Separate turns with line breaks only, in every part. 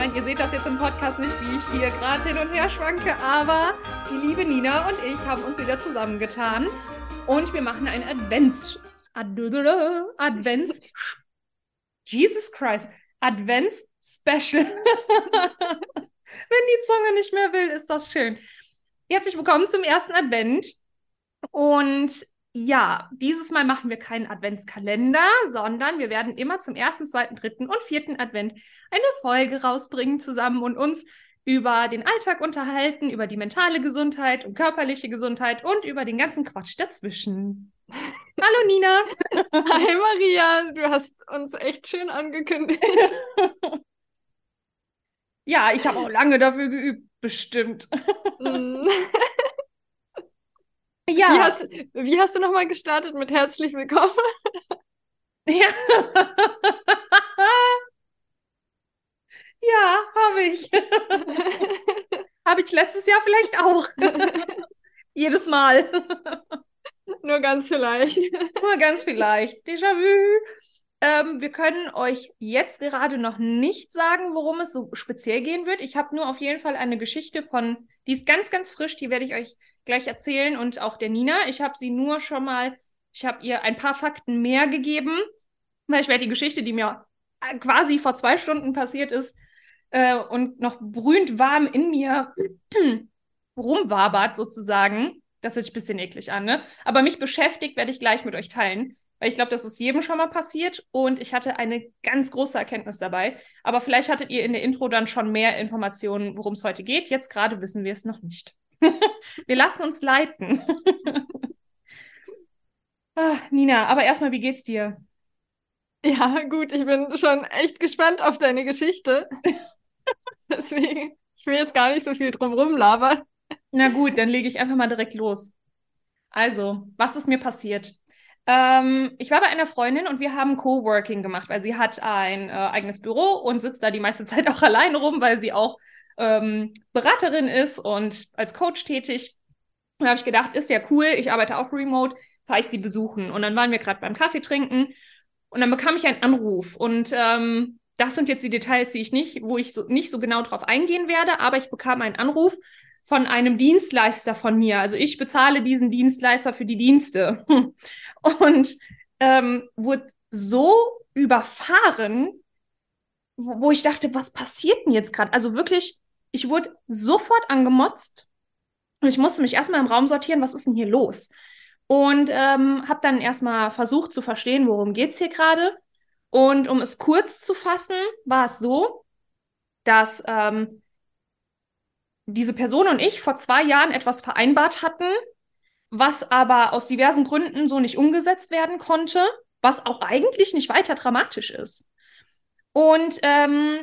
meine, ihr seht das jetzt im Podcast nicht, wie ich hier gerade hin und her schwanke, aber die liebe Nina und ich haben uns wieder zusammengetan und wir machen ein Advents... Advents... Jesus Christ. Advents Special. Wenn die Zunge nicht mehr will, ist das schön. Herzlich willkommen zum ersten Advent. Und ja, dieses Mal machen wir keinen Adventskalender, sondern wir werden immer zum ersten, zweiten, dritten und vierten Advent eine Folge rausbringen zusammen und uns über den Alltag unterhalten, über die mentale Gesundheit und körperliche Gesundheit und über den ganzen Quatsch dazwischen. Hallo Nina.
Hi Maria, du hast uns echt schön angekündigt.
ja, ich habe auch lange dafür geübt, bestimmt.
Ja. Wie hast, wie hast du nochmal gestartet mit herzlich willkommen?
Ja. ja, habe ich. habe ich letztes Jahr vielleicht auch. Jedes Mal.
Nur ganz vielleicht.
Nur ganz vielleicht. Déjà-vu. Ähm, wir können euch jetzt gerade noch nicht sagen, worum es so speziell gehen wird. Ich habe nur auf jeden Fall eine Geschichte von, die ist ganz, ganz frisch, die werde ich euch gleich erzählen und auch der Nina. Ich habe sie nur schon mal, ich habe ihr ein paar Fakten mehr gegeben, weil ich werde die Geschichte, die mir äh, quasi vor zwei Stunden passiert ist äh, und noch brühend warm in mir rumwabert sozusagen. Das hört sich ein bisschen eklig an, ne? Aber mich beschäftigt, werde ich gleich mit euch teilen weil ich glaube, das ist jedem schon mal passiert und ich hatte eine ganz große Erkenntnis dabei. Aber vielleicht hattet ihr in der Intro dann schon mehr Informationen, worum es heute geht. Jetzt gerade wissen wir es noch nicht. wir lassen uns leiten. ah, Nina, aber erstmal, wie geht's dir?
Ja, gut, ich bin schon echt gespannt auf deine Geschichte. Deswegen, ich will jetzt gar nicht so viel drum labern.
Na gut, dann lege ich einfach mal direkt los. Also, was ist mir passiert? Ähm, ich war bei einer Freundin und wir haben Coworking gemacht, weil sie hat ein äh, eigenes Büro und sitzt da die meiste Zeit auch alleine rum, weil sie auch ähm, Beraterin ist und als Coach tätig. Und da habe ich gedacht, ist ja cool, ich arbeite auch remote, fahre ich sie besuchen. Und dann waren wir gerade beim Kaffee trinken und dann bekam ich einen Anruf. Und ähm, das sind jetzt die Details, die ich nicht, wo ich so, nicht so genau drauf eingehen werde, aber ich bekam einen Anruf von einem Dienstleister von mir. Also ich bezahle diesen Dienstleister für die Dienste. Und ähm, wurde so überfahren, wo, ich dachte, was passiert denn jetzt gerade? Also wirklich, ich wurde sofort angemotzt und ich musste mich erstmal im Raum sortieren, was ist denn hier los? Und ähm, habe dann erstmal versucht zu verstehen, worum geht's hier gerade. Und um es kurz zu fassen, war es so, dass ähm, diese Person und ich vor zwei Jahren etwas vereinbart hatten, was aber aus diversen Gründen so nicht umgesetzt werden konnte, was auch eigentlich nicht weiter dramatisch ist. Und ähm,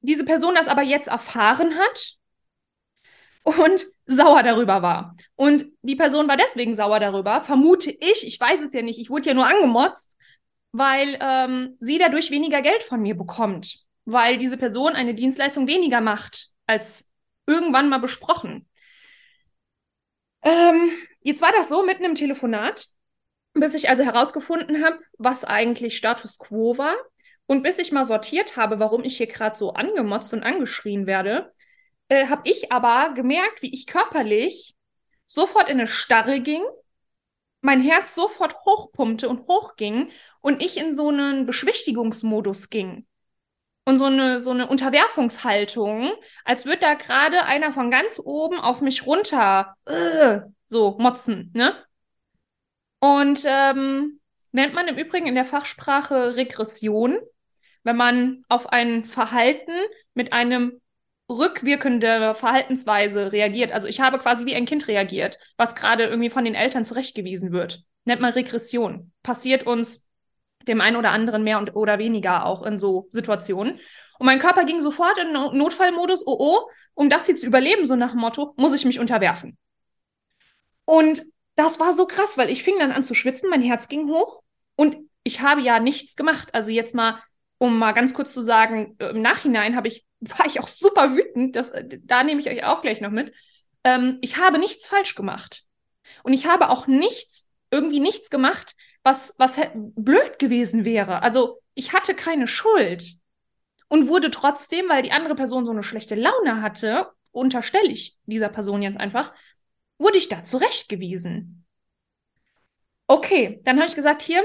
diese Person das aber jetzt erfahren hat und sauer darüber war. Und die Person war deswegen sauer darüber, vermute ich, ich weiß es ja nicht, ich wurde ja nur angemotzt, weil ähm, sie dadurch weniger Geld von mir bekommt, weil diese Person eine Dienstleistung weniger macht als irgendwann mal besprochen. Ähm, jetzt war das so mitten im Telefonat, bis ich also herausgefunden habe, was eigentlich Status quo war und bis ich mal sortiert habe, warum ich hier gerade so angemotzt und angeschrien werde, äh, habe ich aber gemerkt, wie ich körperlich sofort in eine Starre ging, mein Herz sofort hochpumpte und hochging und ich in so einen Beschwichtigungsmodus ging und so eine, so eine Unterwerfungshaltung, als würde da gerade einer von ganz oben auf mich runter äh, so motzen, ne? Und ähm, nennt man im Übrigen in der Fachsprache Regression, wenn man auf ein Verhalten mit einem rückwirkende Verhaltensweise reagiert. Also ich habe quasi wie ein Kind reagiert, was gerade irgendwie von den Eltern zurechtgewiesen wird. Nennt man Regression. Passiert uns dem einen oder anderen mehr und, oder weniger auch in so Situationen. Und mein Körper ging sofort in Notfallmodus, oh oh, um das hier zu überleben, so nach dem Motto, muss ich mich unterwerfen. Und das war so krass, weil ich fing dann an zu schwitzen, mein Herz ging hoch und ich habe ja nichts gemacht. Also jetzt mal, um mal ganz kurz zu sagen, im Nachhinein habe ich, war ich auch super wütend, das, da nehme ich euch auch gleich noch mit. Ähm, ich habe nichts falsch gemacht. Und ich habe auch nichts, irgendwie nichts gemacht, was, was blöd gewesen wäre. Also ich hatte keine Schuld. und wurde trotzdem, weil die andere Person so eine schlechte Laune hatte, unterstelle ich dieser Person jetzt einfach, wurde ich da zurechtgewiesen. Okay, dann habe ich gesagt, hier,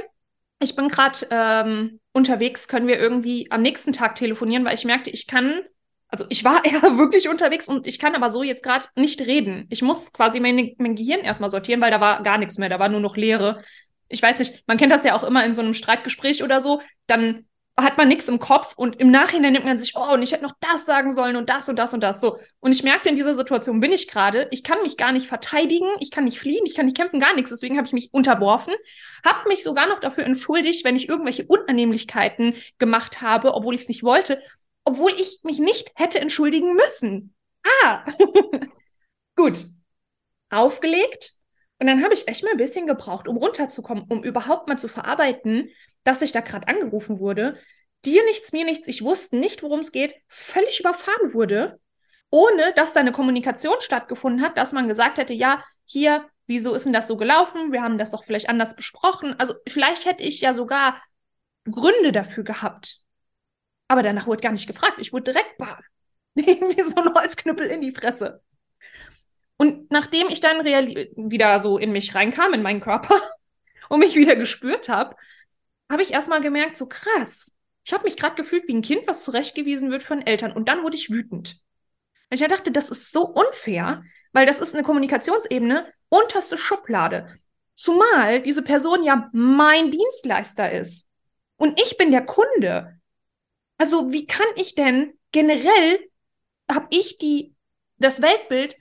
ich bin gerade ähm, unterwegs, können wir irgendwie am nächsten Tag telefonieren, weil ich merkte, ich kann, also ich war eher wirklich unterwegs und ich kann aber so jetzt gerade nicht reden. Ich muss quasi mein, mein Gehirn erstmal sortieren, weil da war gar nichts mehr, da war nur noch Leere. Ich weiß nicht, man kennt das ja auch immer in so einem Streitgespräch oder so, dann hat man nichts im Kopf und im Nachhinein nimmt man sich, oh, und ich hätte noch das sagen sollen und das und das und das so. Und ich merkte, in dieser Situation bin ich gerade, ich kann mich gar nicht verteidigen, ich kann nicht fliehen, ich kann nicht kämpfen, gar nichts. Deswegen habe ich mich unterworfen, habe mich sogar noch dafür entschuldigt, wenn ich irgendwelche Unannehmlichkeiten gemacht habe, obwohl ich es nicht wollte, obwohl ich mich nicht hätte entschuldigen müssen. Ah, gut. Aufgelegt. Und dann habe ich echt mal ein bisschen gebraucht, um runterzukommen, um überhaupt mal zu verarbeiten, dass ich da gerade angerufen wurde, dir nichts, mir nichts, ich wusste nicht, worum es geht, völlig überfahren wurde, ohne dass da eine Kommunikation stattgefunden hat, dass man gesagt hätte, ja, hier, wieso ist denn das so gelaufen? Wir haben das doch vielleicht anders besprochen. Also vielleicht hätte ich ja sogar Gründe dafür gehabt. Aber danach wurde gar nicht gefragt. Ich wurde direkt bam, irgendwie so ein Holzknüppel in die Fresse. Und nachdem ich dann wieder so in mich reinkam, in meinen Körper und mich wieder gespürt habe, habe ich erstmal gemerkt, so krass. Ich habe mich gerade gefühlt wie ein Kind, was zurechtgewiesen wird von Eltern. Und dann wurde ich wütend. Und ich dachte, das ist so unfair, weil das ist eine Kommunikationsebene, unterste Schublade. Zumal diese Person ja mein Dienstleister ist. Und ich bin der Kunde. Also wie kann ich denn generell, habe ich die, das Weltbild,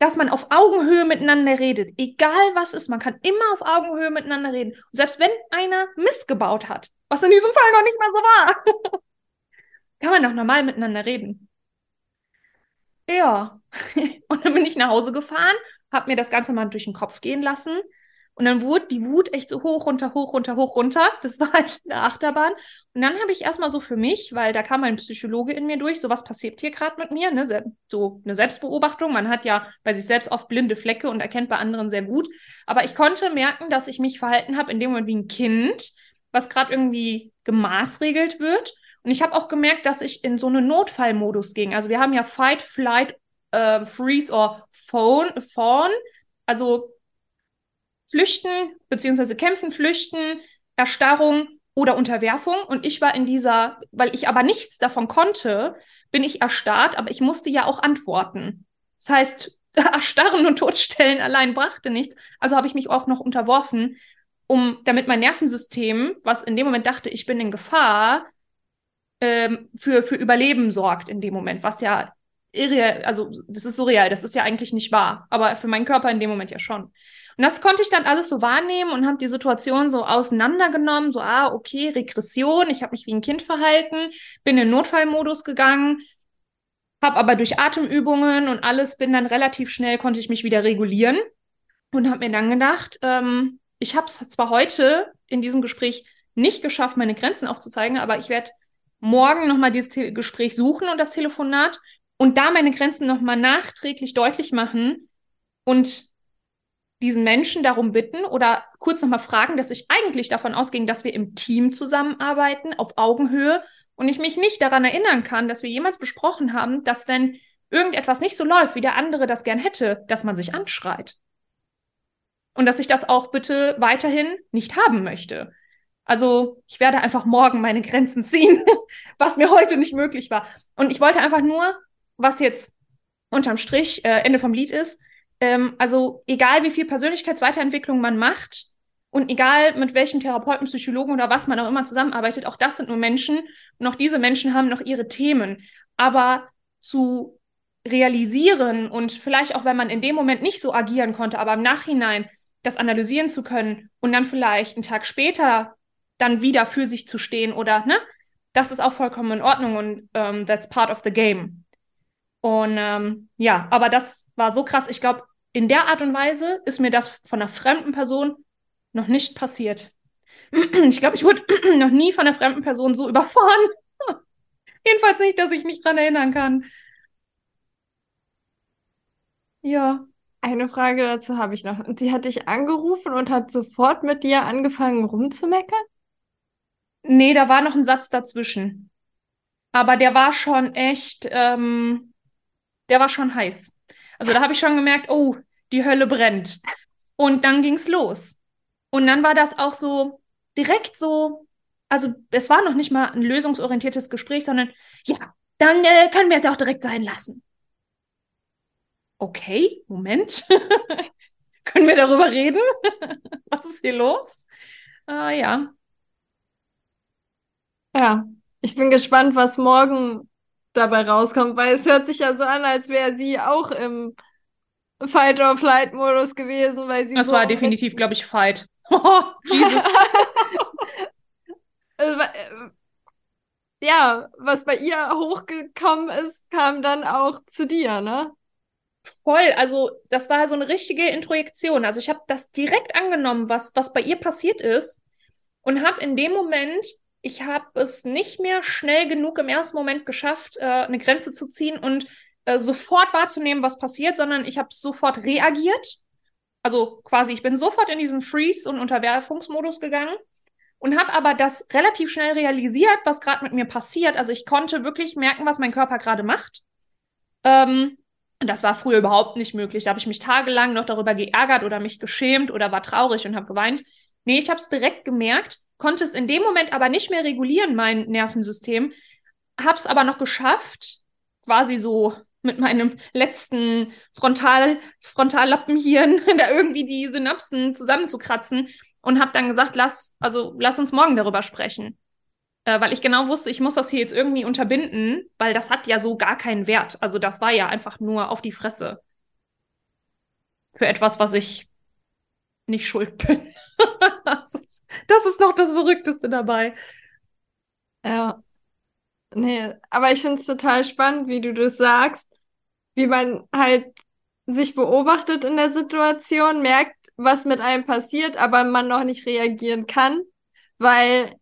dass man auf Augenhöhe miteinander redet. Egal was ist, man kann immer auf Augenhöhe miteinander reden. Und selbst wenn einer Mist gebaut hat, was in diesem Fall noch nicht mal so war, kann man doch normal miteinander reden. Ja. Und dann bin ich nach Hause gefahren, habe mir das Ganze mal durch den Kopf gehen lassen und dann wurde die Wut echt so hoch, runter, hoch, runter, hoch, runter. Das war echt eine Achterbahn. Und dann habe ich erstmal so für mich, weil da kam ein Psychologe in mir durch, so was passiert hier gerade mit mir, ne? so eine Selbstbeobachtung. Man hat ja bei sich selbst oft blinde Flecke und erkennt bei anderen sehr gut. Aber ich konnte merken, dass ich mich verhalten habe in dem Moment wie ein Kind, was gerade irgendwie gemaßregelt wird. Und ich habe auch gemerkt, dass ich in so einen Notfallmodus ging. Also wir haben ja Fight, Flight, äh, Freeze or Phone, Fawn. Also Flüchten, beziehungsweise Kämpfen, Flüchten, Erstarrung oder Unterwerfung. Und ich war in dieser, weil ich aber nichts davon konnte, bin ich erstarrt, aber ich musste ja auch antworten. Das heißt, erstarren und totstellen allein brachte nichts. Also habe ich mich auch noch unterworfen, um, damit mein Nervensystem, was in dem Moment dachte, ich bin in Gefahr, ähm, für, für Überleben sorgt in dem Moment, was ja irreal, also das ist surreal, das ist ja eigentlich nicht wahr, aber für meinen Körper in dem Moment ja schon. Und das konnte ich dann alles so wahrnehmen und habe die Situation so auseinandergenommen, so, ah, okay, Regression, ich habe mich wie ein Kind verhalten, bin in Notfallmodus gegangen, habe aber durch Atemübungen und alles bin dann relativ schnell, konnte ich mich wieder regulieren und habe mir dann gedacht, ähm, ich habe es zwar heute in diesem Gespräch nicht geschafft, meine Grenzen aufzuzeigen, aber ich werde morgen nochmal dieses Te Gespräch suchen und das Telefonat und da meine Grenzen nochmal nachträglich deutlich machen und diesen Menschen darum bitten oder kurz nochmal fragen, dass ich eigentlich davon ausging, dass wir im Team zusammenarbeiten, auf Augenhöhe und ich mich nicht daran erinnern kann, dass wir jemals besprochen haben, dass wenn irgendetwas nicht so läuft, wie der andere das gern hätte, dass man sich anschreit. Und dass ich das auch bitte weiterhin nicht haben möchte. Also ich werde einfach morgen meine Grenzen ziehen, was mir heute nicht möglich war. Und ich wollte einfach nur, was jetzt unterm Strich äh, Ende vom Lied ist, ähm, also egal wie viel Persönlichkeitsweiterentwicklung man macht und egal mit welchem Therapeuten, Psychologen oder was man auch immer zusammenarbeitet, auch das sind nur Menschen und auch diese Menschen haben noch ihre Themen. Aber zu realisieren und vielleicht auch, wenn man in dem Moment nicht so agieren konnte, aber im Nachhinein das analysieren zu können und dann vielleicht einen Tag später dann wieder für sich zu stehen oder, ne? Das ist auch vollkommen in Ordnung und um, ähm, that's part of the game. Und ähm, ja, aber das war so krass. Ich glaube, in der Art und Weise ist mir das von einer fremden Person noch nicht passiert. Ich glaube, ich wurde noch nie von einer fremden Person so überfahren. Jedenfalls nicht, dass ich mich dran erinnern kann.
Ja. Eine Frage dazu habe ich noch. Und sie hat dich angerufen und hat sofort mit dir angefangen rumzumeckern?
Nee, da war noch ein Satz dazwischen. aber der war schon echt, ähm, der war schon heiß. Also da habe ich schon gemerkt, oh, die Hölle brennt. Und dann ging's los. Und dann war das auch so direkt so, also es war noch nicht mal ein lösungsorientiertes Gespräch, sondern ja, dann äh, können wir es auch direkt sein lassen. Okay, Moment. können wir darüber reden? Was ist hier los? Äh, ja.
Ja, ich bin gespannt, was morgen dabei rauskommt, weil es hört sich ja so an, als wäre sie auch im Fight-or-Flight-Modus gewesen, weil sie
Das
so
war definitiv, glaube ich, Fight. Oh, Jesus.
Also, äh, ja, was bei ihr hochgekommen ist, kam dann auch zu dir, ne?
Voll, also das war so eine richtige Introjektion. Also ich habe das direkt angenommen, was, was bei ihr passiert ist und habe in dem Moment, ich habe es nicht mehr schnell genug im ersten Moment geschafft, äh, eine Grenze zu ziehen und äh, sofort wahrzunehmen, was passiert, sondern ich habe sofort reagiert. Also quasi, ich bin sofort in diesen Freeze- und Unterwerfungsmodus gegangen und habe aber das relativ schnell realisiert, was gerade mit mir passiert. Also ich konnte wirklich merken, was mein Körper gerade macht. Ähm, und das war früher überhaupt nicht möglich. Da habe ich mich tagelang noch darüber geärgert oder mich geschämt oder war traurig und habe geweint. Nee, ich habe es direkt gemerkt, konnte es in dem Moment aber nicht mehr regulieren, mein Nervensystem. Habe es aber noch geschafft, quasi so mit meinem letzten Frontal, Frontallappenhirn da irgendwie die Synapsen zusammenzukratzen und habe dann gesagt, lass, also lass uns morgen darüber sprechen. Äh, weil ich genau wusste, ich muss das hier jetzt irgendwie unterbinden, weil das hat ja so gar keinen Wert. Also das war ja einfach nur auf die Fresse. Für etwas, was ich nicht schuld bin. Das, ist, das ist noch das Verrückteste dabei.
Ja. Nee, aber ich finde es total spannend, wie du das sagst, wie man halt sich beobachtet in der Situation, merkt, was mit einem passiert, aber man noch nicht reagieren kann, weil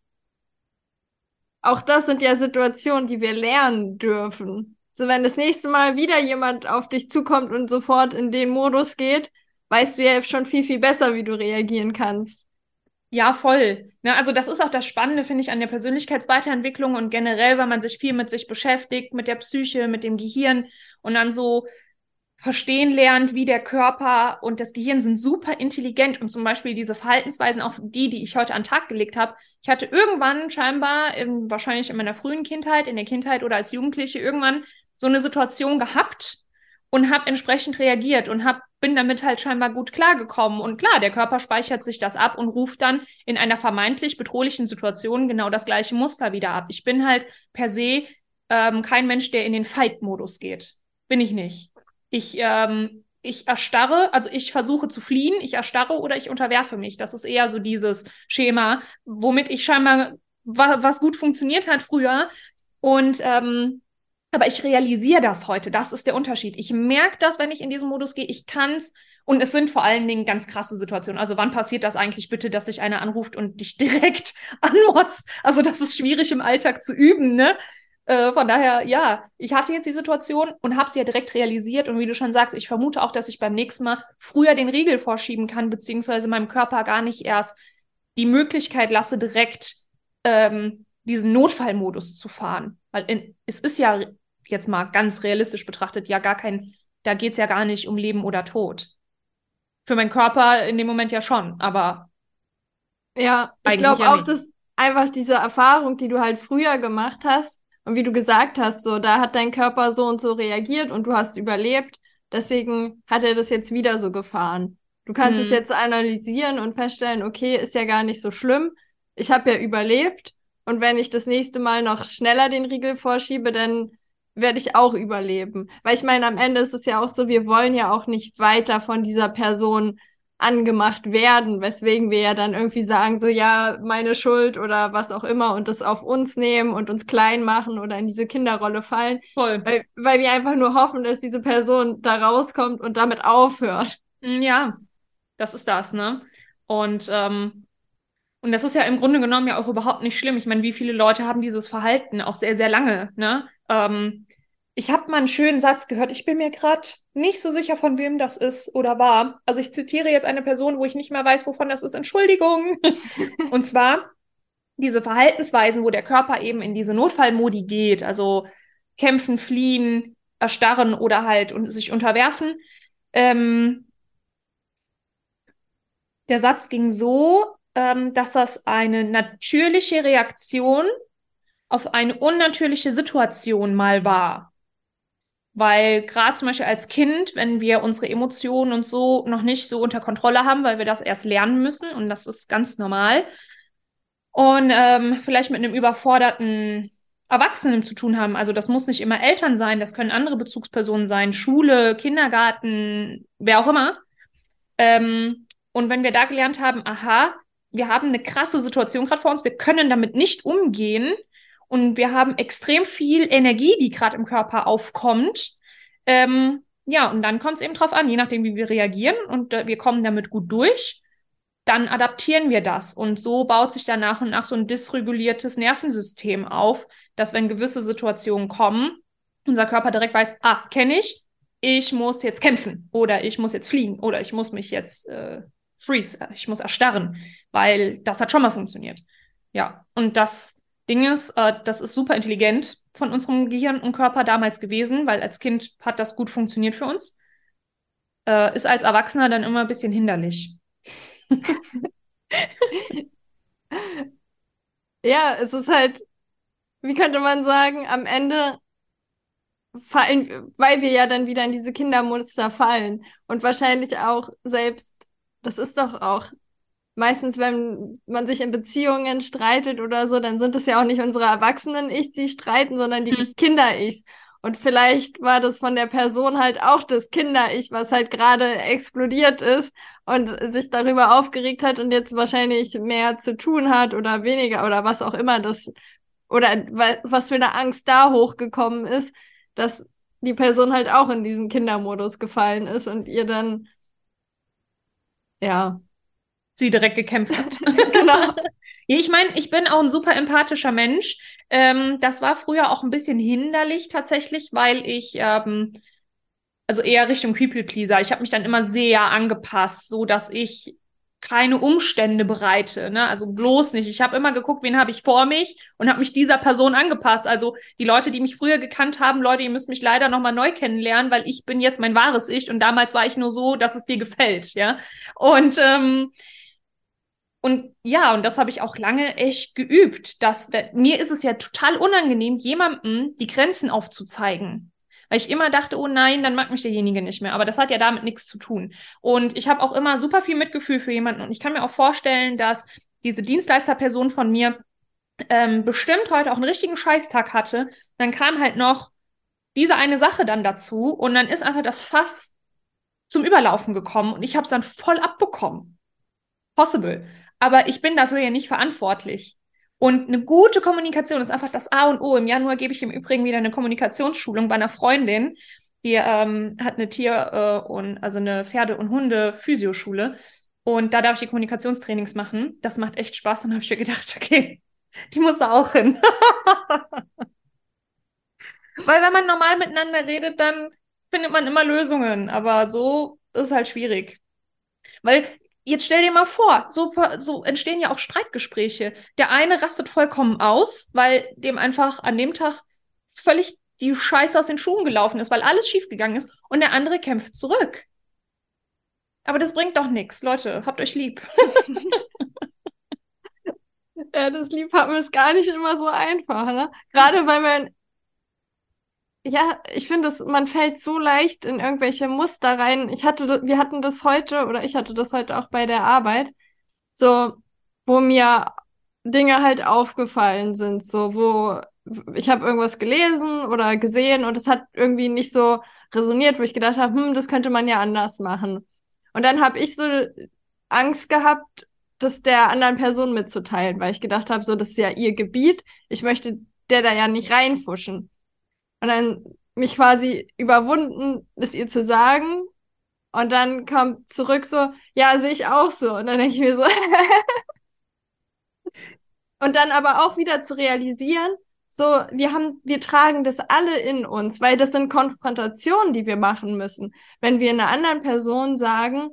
auch das sind ja Situationen, die wir lernen dürfen. So, wenn das nächste Mal wieder jemand auf dich zukommt und sofort in den Modus geht, weißt du ja schon viel, viel besser, wie du reagieren kannst.
Ja, voll. Ne, also das ist auch das Spannende, finde ich, an der Persönlichkeitsweiterentwicklung und generell, weil man sich viel mit sich beschäftigt, mit der Psyche, mit dem Gehirn und dann so verstehen lernt, wie der Körper und das Gehirn sind super intelligent und zum Beispiel diese Verhaltensweisen, auch die, die ich heute an den Tag gelegt habe. Ich hatte irgendwann scheinbar, in, wahrscheinlich in meiner frühen Kindheit, in der Kindheit oder als Jugendliche irgendwann so eine Situation gehabt und habe entsprechend reagiert und hab, bin damit halt scheinbar gut klargekommen. Und klar, der Körper speichert sich das ab und ruft dann in einer vermeintlich bedrohlichen Situation genau das gleiche Muster wieder ab. Ich bin halt per se ähm, kein Mensch, der in den Fight-Modus geht. Bin ich nicht. Ich, ähm, ich erstarre, also ich versuche zu fliehen, ich erstarre oder ich unterwerfe mich. Das ist eher so dieses Schema, womit ich scheinbar wa was gut funktioniert hat früher. Und ähm, aber ich realisiere das heute. Das ist der Unterschied. Ich merke das, wenn ich in diesen Modus gehe. Ich kann's. Und es sind vor allen Dingen ganz krasse Situationen. Also wann passiert das eigentlich bitte, dass sich einer anruft und dich direkt anmotzt? Also das ist schwierig im Alltag zu üben, ne? Äh, von daher, ja, ich hatte jetzt die Situation und habe sie ja direkt realisiert. Und wie du schon sagst, ich vermute auch, dass ich beim nächsten Mal früher den Riegel vorschieben kann, beziehungsweise meinem Körper gar nicht erst die Möglichkeit lasse, direkt ähm, diesen Notfallmodus zu fahren. Weil in, es ist ja jetzt mal ganz realistisch betrachtet ja gar kein, da geht es ja gar nicht um Leben oder Tod. Für meinen Körper in dem Moment ja schon, aber.
Ja, ich glaube ja auch, nicht. dass einfach diese Erfahrung, die du halt früher gemacht hast und wie du gesagt hast, so, da hat dein Körper so und so reagiert und du hast überlebt. Deswegen hat er das jetzt wieder so gefahren. Du kannst hm. es jetzt analysieren und feststellen, okay, ist ja gar nicht so schlimm. Ich habe ja überlebt. Und wenn ich das nächste Mal noch schneller den Riegel vorschiebe, dann werde ich auch überleben. Weil ich meine, am Ende ist es ja auch so, wir wollen ja auch nicht weiter von dieser Person angemacht werden, weswegen wir ja dann irgendwie sagen, so ja, meine Schuld oder was auch immer und das auf uns nehmen und uns klein machen oder in diese Kinderrolle fallen. Voll. Weil, weil wir einfach nur hoffen, dass diese Person da rauskommt und damit aufhört.
Mm, ja, das ist das, ne? Und, ähm, und das ist ja im Grunde genommen ja auch überhaupt nicht schlimm. Ich meine, wie viele Leute haben dieses Verhalten auch sehr, sehr lange, ne? Ähm, ich habe mal einen schönen Satz gehört. Ich bin mir gerade nicht so sicher, von wem das ist oder war. Also ich zitiere jetzt eine Person, wo ich nicht mehr weiß, wovon das ist. Entschuldigung. Und zwar, diese Verhaltensweisen, wo der Körper eben in diese Notfallmodi geht, also kämpfen, fliehen, erstarren oder halt und sich unterwerfen. Ähm, der Satz ging so, ähm, dass das eine natürliche Reaktion auf eine unnatürliche Situation mal war. Weil gerade zum Beispiel als Kind, wenn wir unsere Emotionen und so noch nicht so unter Kontrolle haben, weil wir das erst lernen müssen und das ist ganz normal. Und ähm, vielleicht mit einem überforderten Erwachsenen zu tun haben. Also das muss nicht immer Eltern sein, das können andere Bezugspersonen sein, Schule, Kindergarten, wer auch immer. Ähm, und wenn wir da gelernt haben, aha, wir haben eine krasse Situation gerade vor uns, wir können damit nicht umgehen und wir haben extrem viel Energie, die gerade im Körper aufkommt. Ähm, ja, und dann kommt es eben drauf an, je nachdem, wie wir reagieren und äh, wir kommen damit gut durch, dann adaptieren wir das. Und so baut sich dann nach und nach so ein dysreguliertes Nervensystem auf, dass wenn gewisse Situationen kommen, unser Körper direkt weiß, ah, kenne ich, ich muss jetzt kämpfen oder ich muss jetzt fliehen oder ich muss mich jetzt äh, freeze, ich muss erstarren, weil das hat schon mal funktioniert. Ja, und das Ding ist, äh, das ist super intelligent von unserem Gehirn und Körper damals gewesen, weil als Kind hat das gut funktioniert für uns. Äh, ist als Erwachsener dann immer ein bisschen hinderlich.
ja, es ist halt, wie könnte man sagen, am Ende fallen, weil wir ja dann wieder in diese Kindermuster fallen und wahrscheinlich auch selbst, das ist doch auch meistens, wenn man sich in Beziehungen streitet oder so, dann sind es ja auch nicht unsere Erwachsenen-Ichs, die streiten, sondern die mhm. Kinder-Ichs. Und vielleicht war das von der Person halt auch das Kinder-Ich, was halt gerade explodiert ist und sich darüber aufgeregt hat und jetzt wahrscheinlich mehr zu tun hat oder weniger oder was auch immer das oder was für eine Angst da hochgekommen ist, dass die Person halt auch in diesen Kindermodus gefallen ist und ihr dann ja
sie direkt gekämpft hat. genau. Ich meine, ich bin auch ein super empathischer Mensch. Ähm, das war früher auch ein bisschen hinderlich tatsächlich, weil ich ähm, also eher Richtung People Pleaser. Ich habe mich dann immer sehr angepasst, so dass ich keine Umstände bereite, ne? Also bloß nicht. Ich habe immer geguckt, wen habe ich vor mich und habe mich dieser Person angepasst. Also die Leute, die mich früher gekannt haben, Leute, ihr müsst mich leider noch mal neu kennenlernen, weil ich bin jetzt mein wahres Ich und damals war ich nur so, dass es dir gefällt, ja. Und ähm, und ja, und das habe ich auch lange echt geübt. Dass, mir ist es ja total unangenehm, jemandem die Grenzen aufzuzeigen. Weil ich immer dachte, oh nein, dann mag mich derjenige nicht mehr. Aber das hat ja damit nichts zu tun. Und ich habe auch immer super viel Mitgefühl für jemanden. Und ich kann mir auch vorstellen, dass diese Dienstleisterperson von mir ähm, bestimmt heute auch einen richtigen Scheißtag hatte. Dann kam halt noch diese eine Sache dann dazu. Und dann ist einfach das Fass zum Überlaufen gekommen. Und ich habe es dann voll abbekommen. Possible aber ich bin dafür ja nicht verantwortlich. Und eine gute Kommunikation ist einfach das A und O. Im Januar gebe ich im Übrigen wieder eine Kommunikationsschulung bei einer Freundin, die ähm, hat eine Tier- äh, und also eine Pferde- und Hunde-Physioschule. Und da darf ich die Kommunikationstrainings machen. Das macht echt Spaß. Und habe ich mir gedacht, okay, die muss da auch hin. Weil wenn man normal miteinander redet, dann findet man immer Lösungen. Aber so ist halt schwierig. Weil jetzt stell dir mal vor, so, so entstehen ja auch Streitgespräche. Der eine rastet vollkommen aus, weil dem einfach an dem Tag völlig die Scheiße aus den Schuhen gelaufen ist, weil alles schiefgegangen ist und der andere kämpft zurück. Aber das bringt doch nichts. Leute, habt euch lieb.
ja, das Liebhaben ist gar nicht immer so einfach, ne? Gerade weil man ja, ich finde, man fällt so leicht in irgendwelche Muster rein. Ich hatte, wir hatten das heute oder ich hatte das heute auch bei der Arbeit, so, wo mir Dinge halt aufgefallen sind, so, wo ich habe irgendwas gelesen oder gesehen und es hat irgendwie nicht so resoniert, wo ich gedacht habe, hm, das könnte man ja anders machen. Und dann habe ich so Angst gehabt, das der anderen Person mitzuteilen, weil ich gedacht habe, so, das ist ja ihr Gebiet, ich möchte der da ja nicht reinfuschen. Und dann mich quasi überwunden, das ihr zu sagen. Und dann kommt zurück so, ja, sehe ich auch so. Und dann denke ich mir so. und dann aber auch wieder zu realisieren, so, wir haben, wir tragen das alle in uns, weil das sind Konfrontationen, die wir machen müssen. Wenn wir einer anderen Person sagen,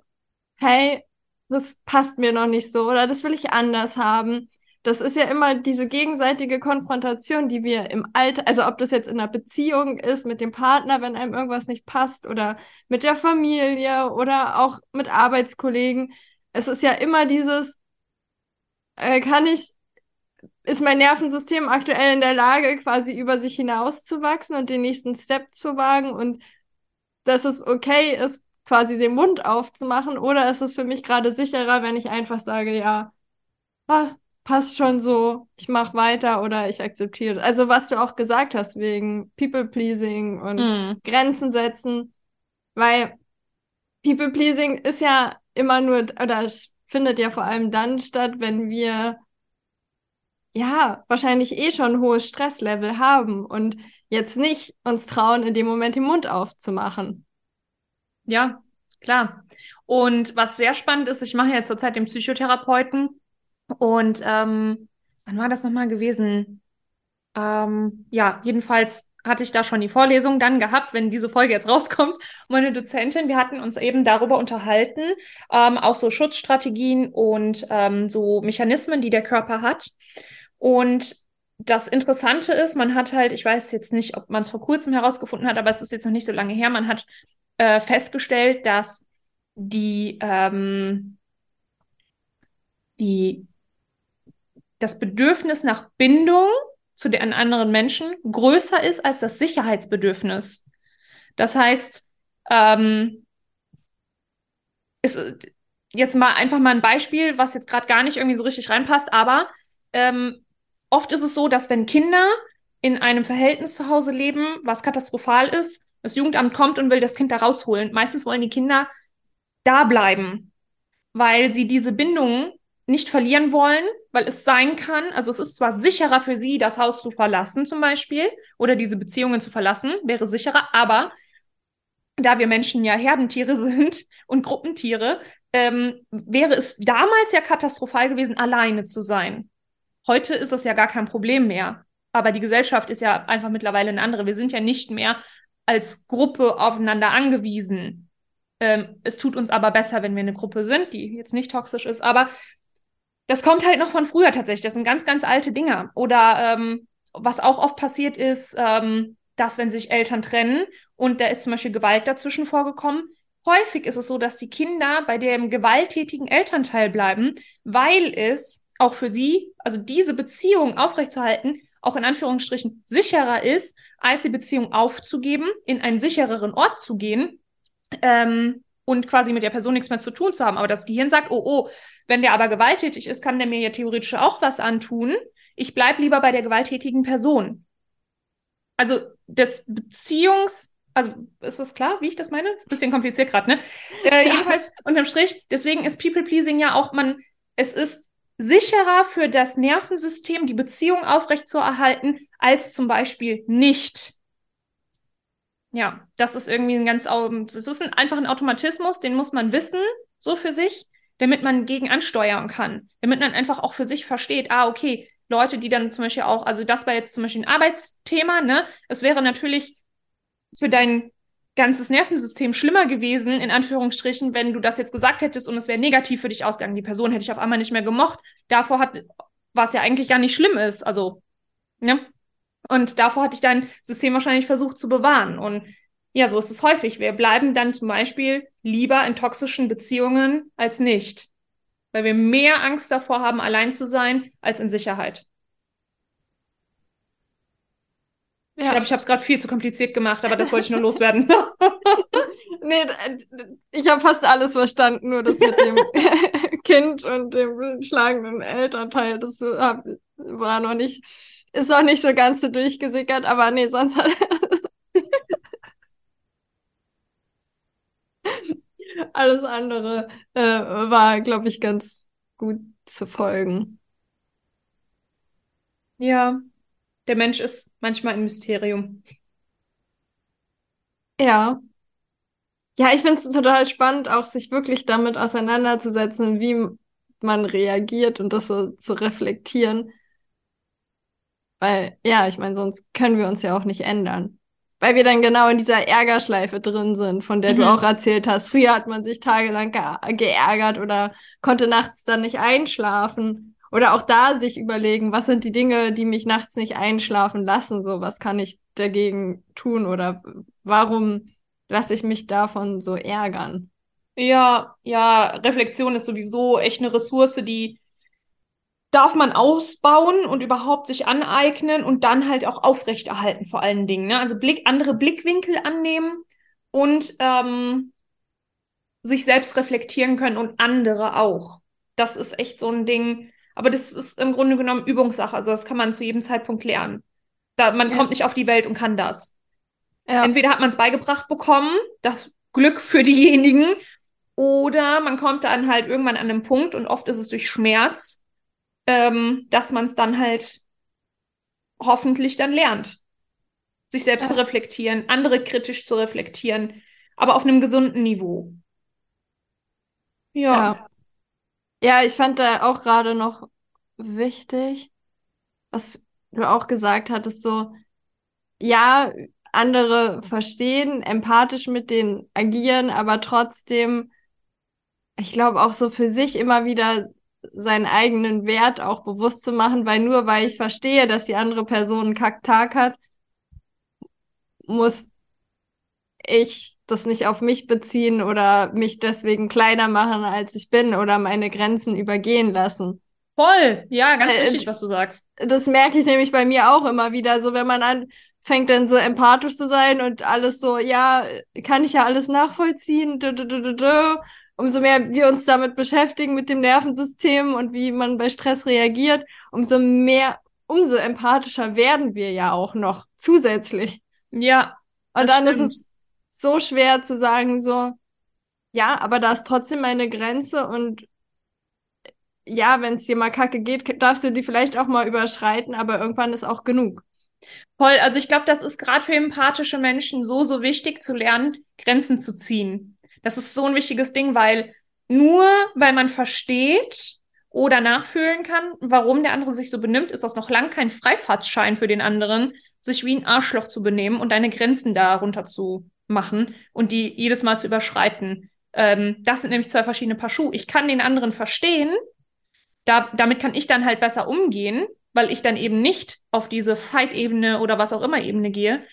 hey, das passt mir noch nicht so oder das will ich anders haben, das ist ja immer diese gegenseitige Konfrontation, die wir im Alter, also ob das jetzt in einer Beziehung ist mit dem Partner, wenn einem irgendwas nicht passt oder mit der Familie oder auch mit Arbeitskollegen. Es ist ja immer dieses, äh, kann ich, ist mein Nervensystem aktuell in der Lage, quasi über sich hinauszuwachsen und den nächsten Step zu wagen und dass es okay ist, quasi den Mund aufzumachen oder ist es für mich gerade sicherer, wenn ich einfach sage, ja, ah, passt schon so, ich mache weiter oder ich akzeptiere. Also was du auch gesagt hast wegen People-Pleasing und mm. Grenzen setzen, weil People-Pleasing ist ja immer nur, oder es findet ja vor allem dann statt, wenn wir ja, wahrscheinlich eh schon ein hohes Stresslevel haben und jetzt nicht uns trauen, in dem Moment den Mund aufzumachen.
Ja, klar. Und was sehr spannend ist, ich mache ja zurzeit den Psychotherapeuten und ähm, wann war das nochmal gewesen? Ähm, ja, jedenfalls hatte ich da schon die Vorlesung dann gehabt, wenn diese Folge jetzt rauskommt. Meine Dozentin, wir hatten uns eben darüber unterhalten, ähm, auch so Schutzstrategien und ähm, so Mechanismen, die der Körper hat. Und das Interessante ist, man hat halt, ich weiß jetzt nicht, ob man es vor kurzem herausgefunden hat, aber es ist jetzt noch nicht so lange her, man hat äh, festgestellt, dass die, ähm, die das Bedürfnis nach Bindung zu den anderen Menschen größer ist als das Sicherheitsbedürfnis. Das heißt, ähm, ist jetzt mal einfach mal ein Beispiel, was jetzt gerade gar nicht irgendwie so richtig reinpasst, aber ähm, oft ist es so, dass wenn Kinder in einem Verhältnis zu Hause leben, was katastrophal ist, das Jugendamt kommt und will das Kind da rausholen. Meistens wollen die Kinder da bleiben, weil sie diese Bindung nicht verlieren wollen, weil es sein kann, also es ist zwar sicherer für sie, das Haus zu verlassen zum Beispiel oder diese Beziehungen zu verlassen, wäre sicherer, aber da wir Menschen ja Herdentiere sind und Gruppentiere, ähm, wäre es damals ja katastrophal gewesen, alleine zu sein. Heute ist es ja gar kein Problem mehr. Aber die Gesellschaft ist ja einfach mittlerweile eine andere. Wir sind ja nicht mehr als Gruppe aufeinander angewiesen. Ähm, es tut uns aber besser, wenn wir eine Gruppe sind, die jetzt nicht toxisch ist. Aber das kommt halt noch von früher tatsächlich. Das sind ganz, ganz alte Dinger. Oder ähm, was auch oft passiert ist, ähm, dass wenn sich Eltern trennen und da ist zum Beispiel Gewalt dazwischen vorgekommen, häufig ist es so, dass die Kinder bei dem gewalttätigen Elternteil bleiben, weil es auch für sie, also diese Beziehung aufrechtzuerhalten, auch in Anführungsstrichen sicherer ist, als die Beziehung aufzugeben, in einen sichereren Ort zu gehen ähm, und quasi mit der Person nichts mehr zu tun zu haben. Aber das Gehirn sagt, oh, oh, wenn der aber gewalttätig ist, kann der mir ja theoretisch auch was antun. Ich bleib lieber bei der gewalttätigen Person. Also das Beziehungs, also ist das klar, wie ich das meine? Ist ein bisschen kompliziert gerade, ne? Äh, ja. Jedenfalls unterm Strich, deswegen ist People Pleasing ja auch, man, es ist sicherer für das Nervensystem, die Beziehung aufrechtzuerhalten, als zum Beispiel nicht. Ja, das ist irgendwie ein ganz, das ist ein, einfach ein Automatismus, den muss man wissen, so für sich damit man gegen ansteuern kann, damit man einfach auch für sich versteht, ah, okay, Leute, die dann zum Beispiel auch, also das war jetzt zum Beispiel ein Arbeitsthema, ne? Es wäre natürlich für dein ganzes Nervensystem schlimmer gewesen, in Anführungsstrichen, wenn du das jetzt gesagt hättest und es wäre negativ für dich ausgegangen. Die Person hätte ich auf einmal nicht mehr gemocht. Davor hat, was ja eigentlich gar nicht schlimm ist, also, ne? Und davor hatte ich dein System wahrscheinlich versucht zu bewahren. Und ja, so ist es häufig. Wir bleiben dann zum Beispiel lieber in toxischen Beziehungen als nicht, weil wir mehr Angst davor haben, allein zu sein, als in Sicherheit. Ja. Ich glaube, ich habe es gerade viel zu kompliziert gemacht, aber das wollte ich nur loswerden.
nee, ich habe fast alles verstanden, nur das mit dem Kind und dem schlagenden Elternteil, das war noch nicht, ist noch nicht so ganz so durchgesickert, aber nee, sonst hat Alles andere äh, war, glaube ich, ganz gut zu folgen.
Ja, der Mensch ist manchmal ein Mysterium.
Ja. Ja, ich finde es total spannend, auch sich wirklich damit auseinanderzusetzen, wie man reagiert und das so zu reflektieren. Weil, ja, ich meine, sonst können wir uns ja auch nicht ändern weil wir dann genau in dieser Ärgerschleife drin sind, von der mhm. du auch erzählt hast. Früher hat man sich tagelang ge geärgert oder konnte nachts dann nicht einschlafen. oder auch da sich überlegen, was sind die Dinge, die mich nachts nicht einschlafen lassen, so was kann ich dagegen tun oder warum lasse ich mich davon so ärgern?
Ja, ja, Reflexion ist sowieso echt eine Ressource, die darf man ausbauen und überhaupt sich aneignen und dann halt auch aufrechterhalten vor allen Dingen. Ne? Also Blick, andere Blickwinkel annehmen und ähm, sich selbst reflektieren können und andere auch. Das ist echt so ein Ding. Aber das ist im Grunde genommen Übungssache. Also das kann man zu jedem Zeitpunkt lernen. Da, man ja. kommt nicht auf die Welt und kann das. Ja. Entweder hat man es beigebracht bekommen, das Glück für diejenigen, oder man kommt dann halt irgendwann an einen Punkt und oft ist es durch Schmerz, ähm, dass man es dann halt hoffentlich dann lernt, sich selbst ja. zu reflektieren, andere kritisch zu reflektieren, aber auf einem gesunden Niveau.
Ja. Ja, ja ich fand da auch gerade noch wichtig, was du auch gesagt hattest, so, ja, andere verstehen, empathisch mit denen agieren, aber trotzdem, ich glaube auch so für sich immer wieder seinen eigenen Wert auch bewusst zu machen, weil nur weil ich verstehe, dass die andere Person einen Kacktag hat, muss ich das nicht auf mich beziehen oder mich deswegen kleiner machen, als ich bin oder meine Grenzen übergehen lassen.
Voll, ja, ganz äh, richtig, was du sagst.
Das merke ich nämlich bei mir auch immer wieder, so wenn man anfängt dann so empathisch zu sein und alles so, ja, kann ich ja alles nachvollziehen, du, du, du, du, umso mehr wir uns damit beschäftigen, mit dem Nervensystem und wie man bei Stress reagiert, umso mehr, umso empathischer werden wir ja auch noch zusätzlich.
Ja.
Und dann stimmt. ist es so schwer zu sagen, so, ja, aber da ist trotzdem meine Grenze und ja, wenn es dir mal kacke geht, darfst du die vielleicht auch mal überschreiten, aber irgendwann ist auch genug.
Voll, also ich glaube, das ist gerade für empathische Menschen so, so wichtig zu lernen, Grenzen zu ziehen. Das ist so ein wichtiges Ding, weil nur weil man versteht oder nachfühlen kann, warum der andere sich so benimmt, ist das noch lang kein Freifahrtsschein für den anderen, sich wie ein Arschloch zu benehmen und deine Grenzen darunter zu machen und die jedes Mal zu überschreiten. Ähm, das sind nämlich zwei verschiedene Paar Schuhe. Ich kann den anderen verstehen, da, damit kann ich dann halt besser umgehen, weil ich dann eben nicht auf diese Fight-Ebene oder was auch immer Ebene gehe.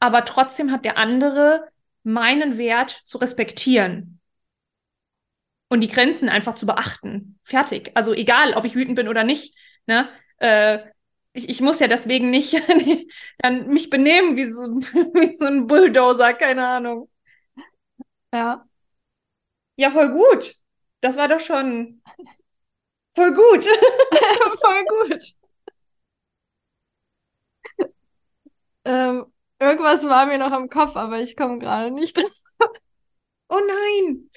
Aber trotzdem hat der andere meinen Wert zu respektieren und die Grenzen einfach zu beachten. Fertig. Also egal, ob ich wütend bin oder nicht. Ne? Äh, ich, ich muss ja deswegen nicht dann mich benehmen wie so, wie so ein Bulldozer, keine Ahnung. Ja. Ja, voll gut. Das war doch schon voll gut.
voll gut. ähm, Irgendwas war mir noch im Kopf, aber ich komme gerade nicht drauf.
Oh nein!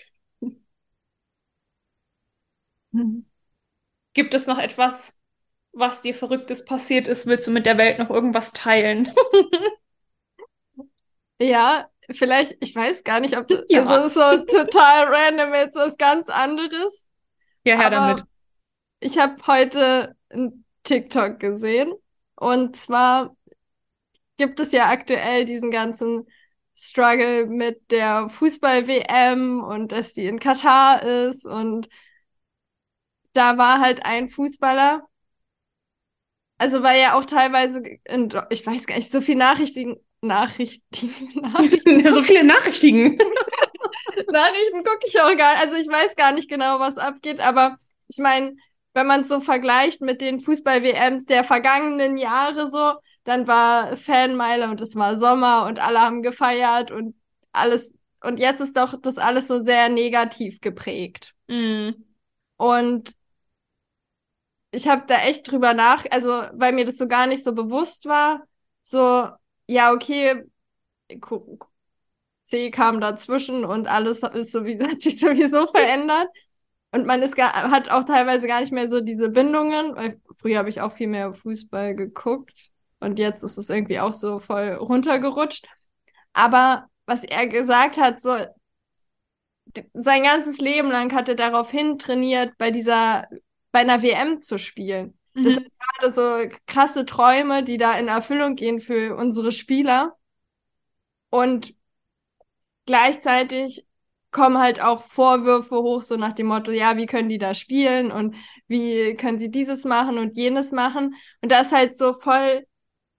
Gibt es noch etwas, was dir Verrücktes passiert ist? Willst du mit der Welt noch irgendwas teilen?
ja, vielleicht, ich weiß gar nicht, ob das ja. also so total random jetzt was ganz anderes.
Ja, her damit.
Ich habe heute ein TikTok gesehen und zwar gibt es ja aktuell diesen ganzen Struggle mit der Fußball-WM und dass die in Katar ist und da war halt ein Fußballer, also weil ja auch teilweise, in, ich weiß gar nicht, so viel Nachrichten, Nachrichten,
Nachrichten. so viele Nachrichten.
Nachrichten gucke ich auch gar nicht, also ich weiß gar nicht genau, was abgeht, aber ich meine, wenn man es so vergleicht mit den Fußball-WMs der vergangenen Jahre so, dann war Fanmeile und es war Sommer und alle haben gefeiert und alles. Und jetzt ist doch das alles so sehr negativ geprägt.
Mm.
Und ich habe da echt drüber nach, also weil mir das so gar nicht so bewusst war, so, ja, okay, C kam dazwischen und alles ist sowieso, hat sich sowieso verändert. Und man ist gar, hat auch teilweise gar nicht mehr so diese Bindungen, weil früher habe ich auch viel mehr Fußball geguckt. Und jetzt ist es irgendwie auch so voll runtergerutscht. Aber was er gesagt hat, so sein ganzes Leben lang hat er darauf hin trainiert, bei dieser, bei einer WM zu spielen. Mhm. Das sind gerade so krasse Träume, die da in Erfüllung gehen für unsere Spieler. Und gleichzeitig kommen halt auch Vorwürfe hoch, so nach dem Motto, ja, wie können die da spielen und wie können sie dieses machen und jenes machen. Und da ist halt so voll,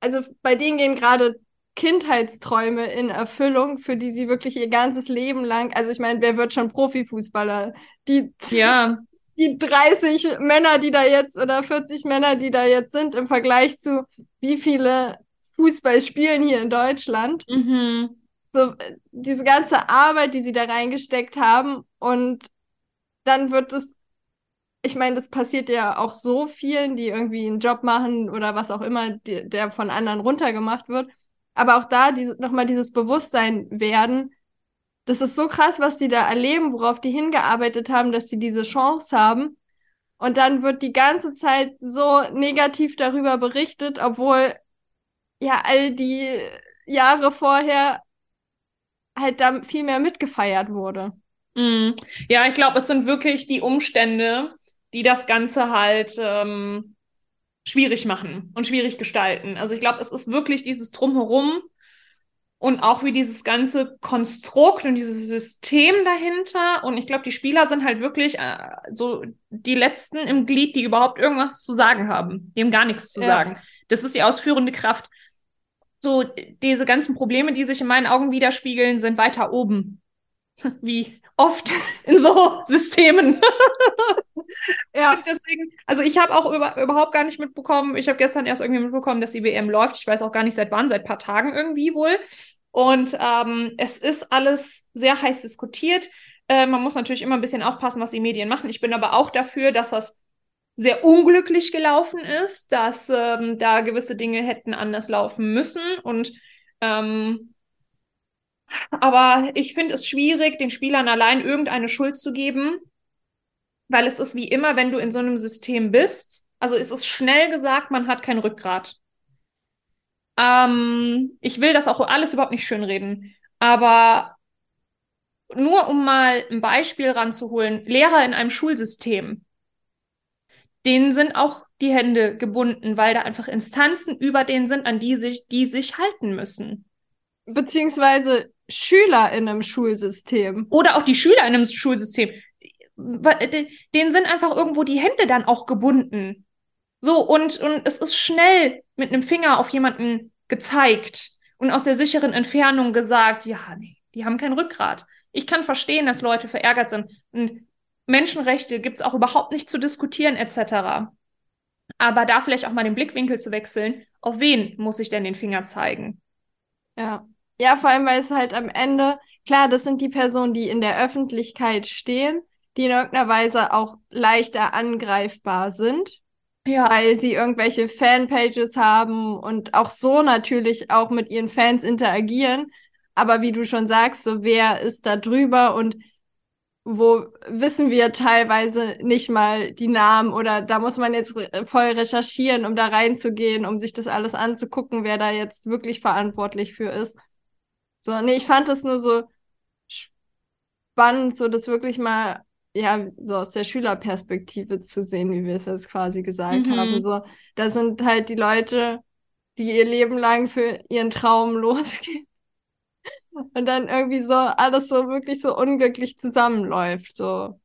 also bei denen gehen gerade Kindheitsträume in Erfüllung, für die sie wirklich ihr ganzes Leben lang, also ich meine, wer wird schon Profifußballer? Die,
ja.
die 30 Männer, die da jetzt oder 40 Männer, die da jetzt sind, im Vergleich zu wie viele Fußball spielen hier in Deutschland.
Mhm
so diese ganze Arbeit, die sie da reingesteckt haben und dann wird es, ich meine, das passiert ja auch so vielen, die irgendwie einen Job machen oder was auch immer, die, der von anderen runtergemacht wird. Aber auch da diese, nochmal dieses Bewusstsein werden, das ist so krass, was die da erleben, worauf die hingearbeitet haben, dass sie diese Chance haben. Und dann wird die ganze Zeit so negativ darüber berichtet, obwohl ja all die Jahre vorher halt da viel mehr mitgefeiert wurde.
Mm. Ja, ich glaube, es sind wirklich die Umstände, die das Ganze halt ähm, schwierig machen und schwierig gestalten. Also ich glaube, es ist wirklich dieses Drumherum und auch wie dieses ganze Konstrukt und dieses System dahinter. Und ich glaube, die Spieler sind halt wirklich äh, so die letzten im Glied, die überhaupt irgendwas zu sagen haben. Die haben gar nichts zu ja. sagen. Das ist die ausführende Kraft so diese ganzen Probleme, die sich in meinen Augen widerspiegeln, sind weiter oben. Wie oft in so Systemen. ja. Und deswegen, also ich habe auch über, überhaupt gar nicht mitbekommen, ich habe gestern erst irgendwie mitbekommen, dass die WM läuft. Ich weiß auch gar nicht seit wann, seit paar Tagen irgendwie wohl. Und ähm, es ist alles sehr heiß diskutiert. Äh, man muss natürlich immer ein bisschen aufpassen, was die Medien machen. Ich bin aber auch dafür, dass das sehr unglücklich gelaufen ist, dass ähm, da gewisse Dinge hätten anders laufen müssen. Und ähm, aber ich finde es schwierig, den Spielern allein irgendeine Schuld zu geben, weil es ist wie immer, wenn du in so einem System bist. Also es ist schnell gesagt, man hat kein Rückgrat. Ähm, ich will das auch alles überhaupt nicht schönreden, aber nur um mal ein Beispiel ranzuholen, Lehrer in einem Schulsystem denen sind auch die Hände gebunden, weil da einfach Instanzen über denen sind, an die sich, die sich halten müssen.
Beziehungsweise Schüler in einem Schulsystem.
Oder auch die Schüler in einem Schulsystem. Denen sind einfach irgendwo die Hände dann auch gebunden. So, und, und es ist schnell mit einem Finger auf jemanden gezeigt und aus der sicheren Entfernung gesagt, ja, nee, die haben kein Rückgrat. Ich kann verstehen, dass Leute verärgert sind. Und Menschenrechte gibt es auch überhaupt nicht zu diskutieren, etc. Aber da vielleicht auch mal den Blickwinkel zu wechseln, auf wen muss ich denn den Finger zeigen?
Ja. Ja, vor allem, weil es halt am Ende, klar, das sind die Personen, die in der Öffentlichkeit stehen, die in irgendeiner Weise auch leichter angreifbar sind. Ja. Weil sie irgendwelche Fanpages haben und auch so natürlich auch mit ihren Fans interagieren. Aber wie du schon sagst, so wer ist da drüber und wo wissen wir teilweise nicht mal die Namen oder da muss man jetzt voll recherchieren, um da reinzugehen, um sich das alles anzugucken, wer da jetzt wirklich verantwortlich für ist. So, nee, ich fand das nur so spannend, so das wirklich mal, ja, so aus der Schülerperspektive zu sehen, wie wir es jetzt quasi gesagt mhm. haben. So, da sind halt die Leute, die ihr Leben lang für ihren Traum losgehen und dann irgendwie so alles so wirklich so unglücklich zusammenläuft. So.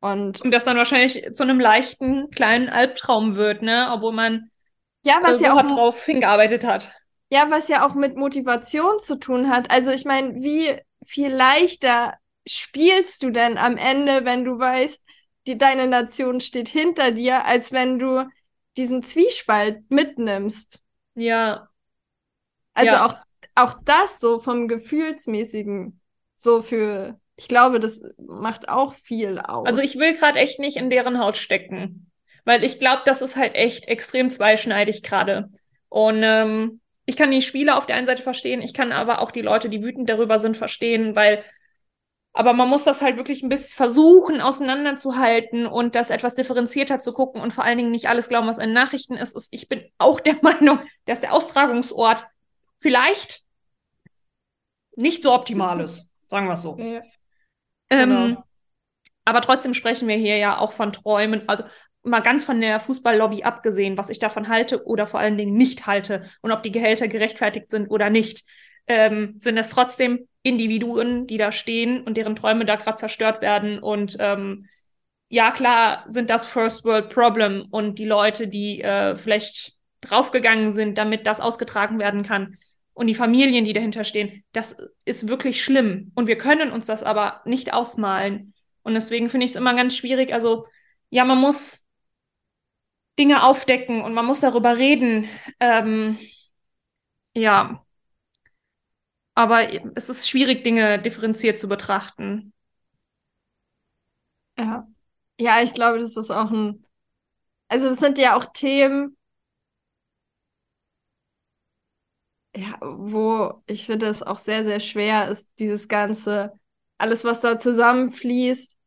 Und,
und das dann wahrscheinlich zu einem leichten kleinen Albtraum wird, ne? Obwohl man
ja, was äh, so ja auch
drauf hingearbeitet hat.
Ja, was ja auch mit Motivation zu tun hat. Also ich meine, wie viel leichter spielst du denn am Ende, wenn du weißt, die, deine Nation steht hinter dir, als wenn du diesen Zwiespalt mitnimmst.
Ja.
Also ja. auch auch das so vom Gefühlsmäßigen, so für, ich glaube, das macht auch viel aus.
Also ich will gerade echt nicht in deren Haut stecken, weil ich glaube, das ist halt echt extrem zweischneidig gerade. Und ähm, ich kann die Spieler auf der einen Seite verstehen, ich kann aber auch die Leute, die wütend darüber sind, verstehen, weil aber man muss das halt wirklich ein bisschen versuchen, auseinanderzuhalten und das etwas differenzierter zu gucken und vor allen Dingen nicht alles glauben, was in Nachrichten ist. Ich bin auch der Meinung, dass der Austragungsort vielleicht nicht so optimal ist, sagen wir es so. Ja, ähm, genau. Aber trotzdem sprechen wir hier ja auch von Träumen, also mal ganz von der Fußballlobby abgesehen, was ich davon halte oder vor allen Dingen nicht halte und ob die Gehälter gerechtfertigt sind oder nicht. ähm, sind es trotzdem Individuen, die da stehen und deren Träume da gerade zerstört werden. Und ähm, ja, klar sind das First World Problem und die Leute, die äh, vielleicht draufgegangen sind, damit das ausgetragen werden kann und die Familien, die dahinter stehen, das ist wirklich schlimm. Und wir können uns das aber nicht ausmalen. Und deswegen finde ich es immer ganz schwierig. Also, ja, man muss Dinge aufdecken und man muss darüber reden. Ähm, ja. Aber es ist schwierig, Dinge differenziert zu betrachten.
Ja. Ja, ich glaube, das ist auch ein. Also, das sind ja auch Themen, ja, wo ich finde es auch sehr, sehr schwer ist, dieses ganze, alles, was da zusammenfließt,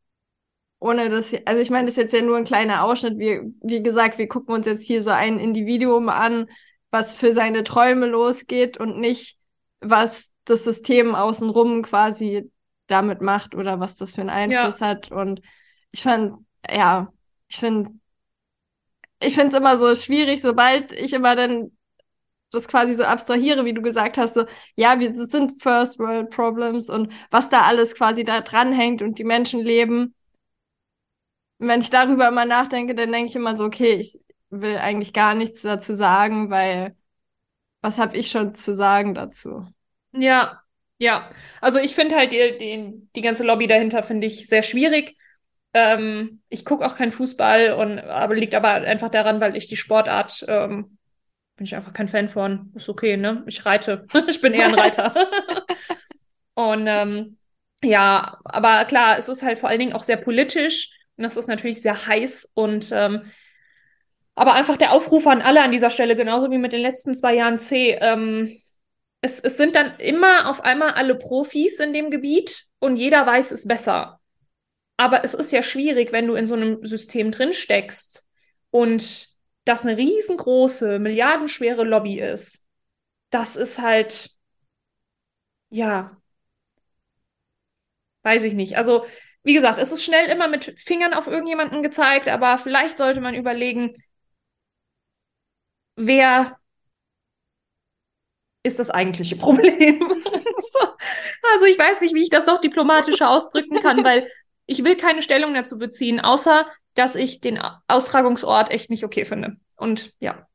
ohne dass, also ich meine, das ist jetzt ja nur ein kleiner Ausschnitt. Wie, wie gesagt, wir gucken uns jetzt hier so ein Individuum an, was für seine Träume losgeht und nicht, was das System außenrum quasi damit macht oder was das für einen Einfluss ja. hat. Und ich fand, ja, ich finde, ich finde es immer so schwierig, sobald ich immer dann das quasi so abstrahiere, wie du gesagt hast, so, ja, wir sind First World Problems und was da alles quasi da dranhängt und die Menschen leben. Wenn ich darüber immer nachdenke, dann denke ich immer so, okay, ich will eigentlich gar nichts dazu sagen, weil was habe ich schon zu sagen dazu?
Ja, ja. Also ich finde halt die, die, die ganze Lobby dahinter finde ich sehr schwierig. Ähm, ich gucke auch keinen Fußball und aber liegt aber einfach daran, weil ich die Sportart ähm, bin ich einfach kein Fan von. Ist okay, ne? Ich reite. ich bin eher ein Reiter. und ähm, ja, aber klar, es ist halt vor allen Dingen auch sehr politisch und das ist natürlich sehr heiß und ähm, aber einfach der Aufruf an alle an dieser Stelle, genauso wie mit den letzten zwei Jahren C. Ähm, es, es sind dann immer auf einmal alle Profis in dem Gebiet und jeder weiß es besser. Aber es ist ja schwierig, wenn du in so einem System drin steckst und das eine riesengroße, milliardenschwere Lobby ist. Das ist halt, ja, weiß ich nicht. Also, wie gesagt, es ist schnell immer mit Fingern auf irgendjemanden gezeigt, aber vielleicht sollte man überlegen, wer ist das eigentliche Problem? also ich weiß nicht, wie ich das noch diplomatischer ausdrücken kann, weil ich will keine Stellung dazu beziehen, außer dass ich den Austragungsort echt nicht okay finde. Und ja.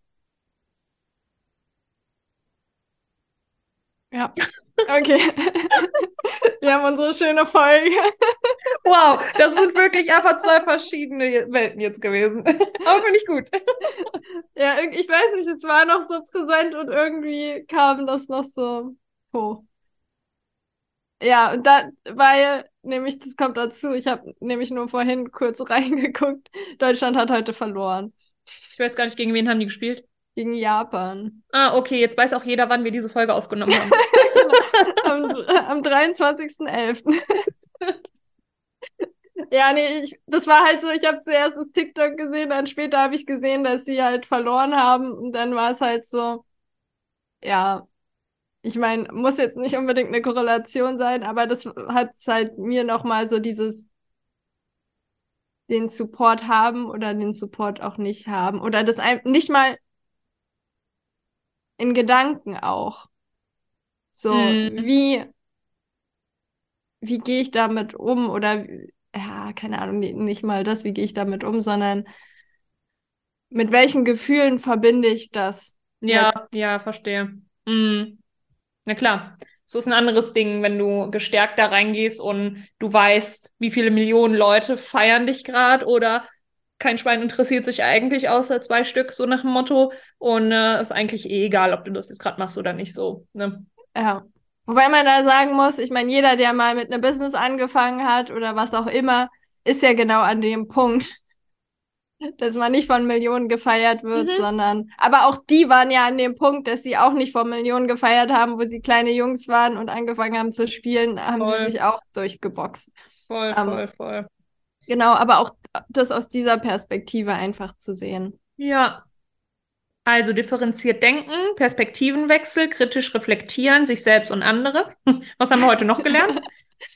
Ja. Okay. Wir haben unsere schöne Folge.
Wow, das sind wirklich einfach zwei verschiedene Welten jetzt gewesen. Aber finde ich gut.
Ja, ich weiß nicht, es war noch so präsent und irgendwie kam das noch so hoch. Ja, und dann, weil nämlich, das kommt dazu, ich habe nämlich nur vorhin kurz reingeguckt, Deutschland hat heute verloren.
Ich weiß gar nicht, gegen wen haben die gespielt?
Gegen Japan.
Ah, okay, jetzt weiß auch jeder, wann wir diese Folge aufgenommen haben.
Am am 23.11. ja, nee, ich, das war halt so, ich habe zuerst das TikTok gesehen, dann später habe ich gesehen, dass sie halt verloren haben und dann war es halt so, ja, ich meine, muss jetzt nicht unbedingt eine Korrelation sein, aber das hat halt mir nochmal so dieses den Support haben oder den Support auch nicht haben oder das nicht mal in Gedanken auch. So, mhm. wie, wie gehe ich damit um oder, ja, keine Ahnung, nicht mal das, wie gehe ich damit um, sondern mit welchen Gefühlen verbinde ich das?
Ja, jetzt? ja, verstehe. Mhm. Na klar. Es ist ein anderes Ding, wenn du gestärkt da reingehst und du weißt, wie viele Millionen Leute feiern dich gerade oder kein Schwein interessiert sich eigentlich außer zwei Stück, so nach dem Motto. Und äh, ist eigentlich eh egal, ob du das jetzt gerade machst oder nicht so. Ne?
Ja. Wobei man da sagen muss, ich meine, jeder, der mal mit einem Business angefangen hat oder was auch immer, ist ja genau an dem Punkt, dass man nicht von Millionen gefeiert wird, mhm. sondern, aber auch die waren ja an dem Punkt, dass sie auch nicht von Millionen gefeiert haben, wo sie kleine Jungs waren und angefangen haben zu spielen, haben voll. sie sich auch durchgeboxt.
Voll, ähm, voll, voll.
Genau, aber auch das aus dieser Perspektive einfach zu sehen.
Ja. Also differenziert denken, Perspektivenwechsel, kritisch reflektieren, sich selbst und andere. Was haben wir heute noch gelernt?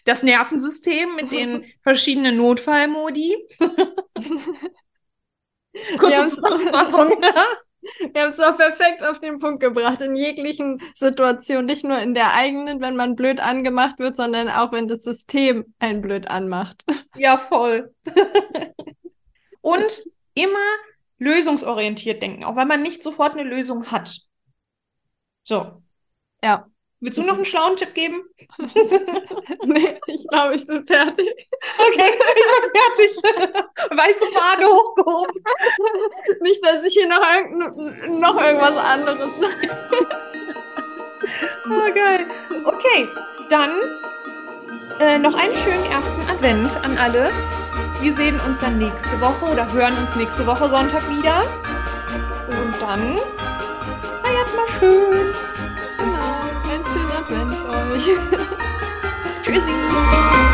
Das Nervensystem mit den verschiedenen Notfallmodi. Kurze Zusammenfassung.
Wir haben es doch perfekt auf den Punkt gebracht. In jeglichen Situationen, nicht nur in der eigenen, wenn man blöd angemacht wird, sondern auch wenn das System einen blöd anmacht.
Ja, voll. Und immer lösungsorientiert denken, auch wenn man nicht sofort eine Lösung hat. So.
Ja.
Willst du noch einen schlauen Tipp geben?
nee, ich glaube, ich bin fertig.
Okay, ich bin fertig. Weiße Fahne hochgehoben.
Nicht, dass ich hier noch, irgend noch irgendwas anderes sage.
oh, geil. Okay, dann äh, noch einen schönen ersten Advent an alle. Wir sehen uns dann nächste Woche oder hören uns nächste Woche Sonntag wieder. Und dann feiert mal schön.
Genau, ein schöner Advent euch.
Tschüssi.